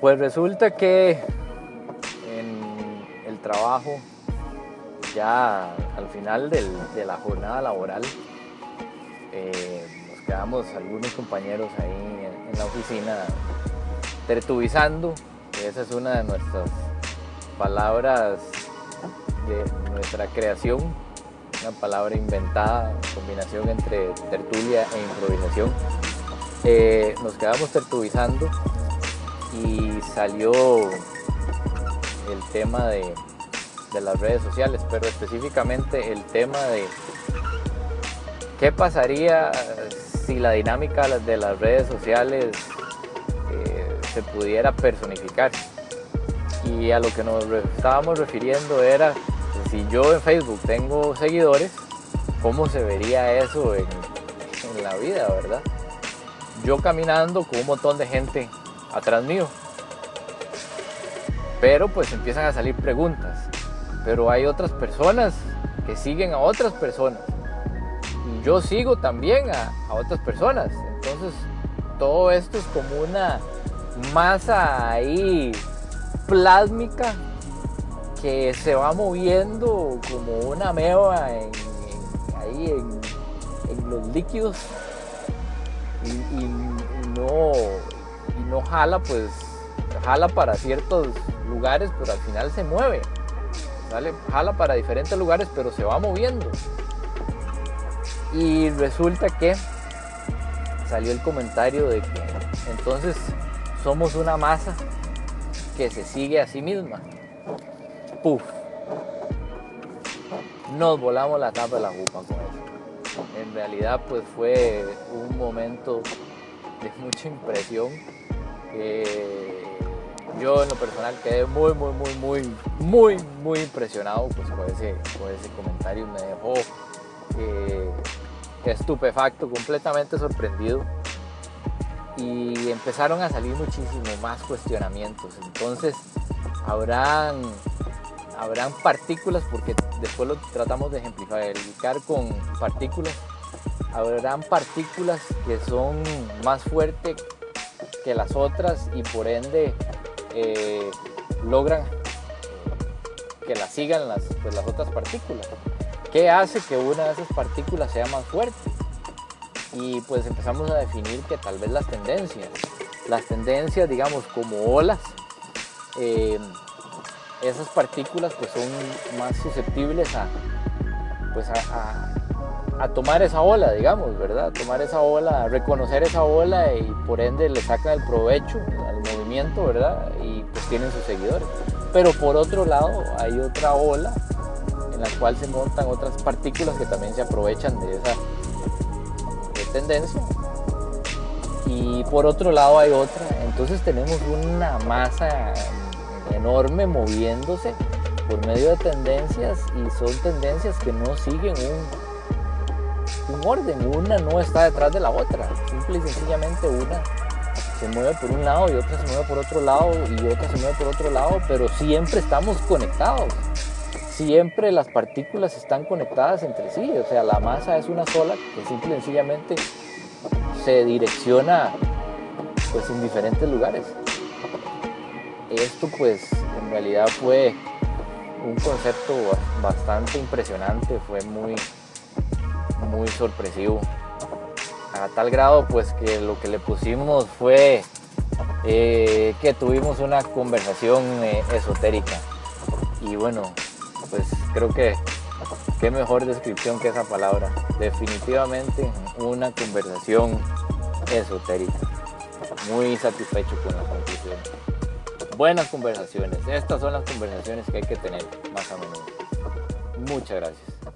Pues resulta que en el trabajo, ya al final de la jornada laboral, eh, nos quedamos algunos compañeros ahí en, la oficina tertubizando, esa es una de nuestras palabras de nuestra creación, una palabra inventada, combinación entre tertulia e improvisación. Eh, nos quedamos tertubizando y salió el tema de, las redes sociales, pero específicamente el tema de qué pasaría si la dinámica de las redes sociales eh, se pudiera personificar. Y a lo que nos estábamos refiriendo era, si yo en Facebook tengo seguidores, ¿cómo se vería eso en, en la vida, verdad? Yo caminando con un montón de gente atrás mío. Pero pues empiezan a salir preguntas. Pero hay otras personas que siguen a otras personas. Y yo sigo también a, otras personas. Entonces todo esto es como una masa ahí plásmica que se va moviendo como una meba ahí en, los líquidos y, no, no jala, pues jala para ciertos lugares, pero al final se mueve. ¿vale? Jala para diferentes lugares, pero se va moviendo. Y resulta que salió el comentario de que entonces somos una masa que se sigue a sí misma. Puf. Nos volamos la tapa de la jupa con eso. En realidad pues fue un momento de mucha impresión yo en lo personal quedé muy, muy, muy, muy, muy, muy impresionado pues, con, ese, ese comentario. Me dejó eh, estupefacto, completamente sorprendido. Y empezaron a salir muchísimo más cuestionamientos. Entonces, habrán, habrán partículas, porque después lo tratamos de ejemplificar con partículas. Habrán partículas que son más fuertes que las otras y por ende eh, logran que las sigan las, pues, las otras partículas. ¿Qué hace que una de esas partículas sea más fuerte? Y pues empezamos a definir que tal vez las tendencias, las tendencias digamos como olas, eh, esas partículas pues son más susceptibles a, pues a a tomar esa ola, digamos, ¿verdad? Tomar esa ola, reconocer esa ola y por ende le sacan el provecho al movimiento, ¿verdad? Y pues tienen sus seguidores. Pero por otro lado hay otra ola en la cual se montan otras partículas que también se aprovechan de esa tendencia. Y por otro lado hay otra. Entonces tenemos una masa enorme moviéndose por medio de tendencias y son tendencias que no siguen un un orden, una no está detrás de la otra, simple y sencillamente una se mueve por un lado y otra se mueve por otro lado y otra se mueve por otro lado, pero siempre estamos conectados, siempre las partículas están conectadas entre sí, o sea, la masa es una sola que simple y sencillamente se direcciona pues en diferentes lugares. Esto pues en realidad fue un concepto bastante impresionante, fue muy muy sorpresivo. A tal grado pues que lo que le pusimos fue eh, que tuvimos una conversación eh, esotérica. Y bueno, pues creo que qué mejor descripción que esa palabra. Definitivamente una conversación esotérica. Muy satisfecho con la conclusión. Buenas conversaciones. Estas son las conversaciones que hay que tener más a menudo. Muchas gracias.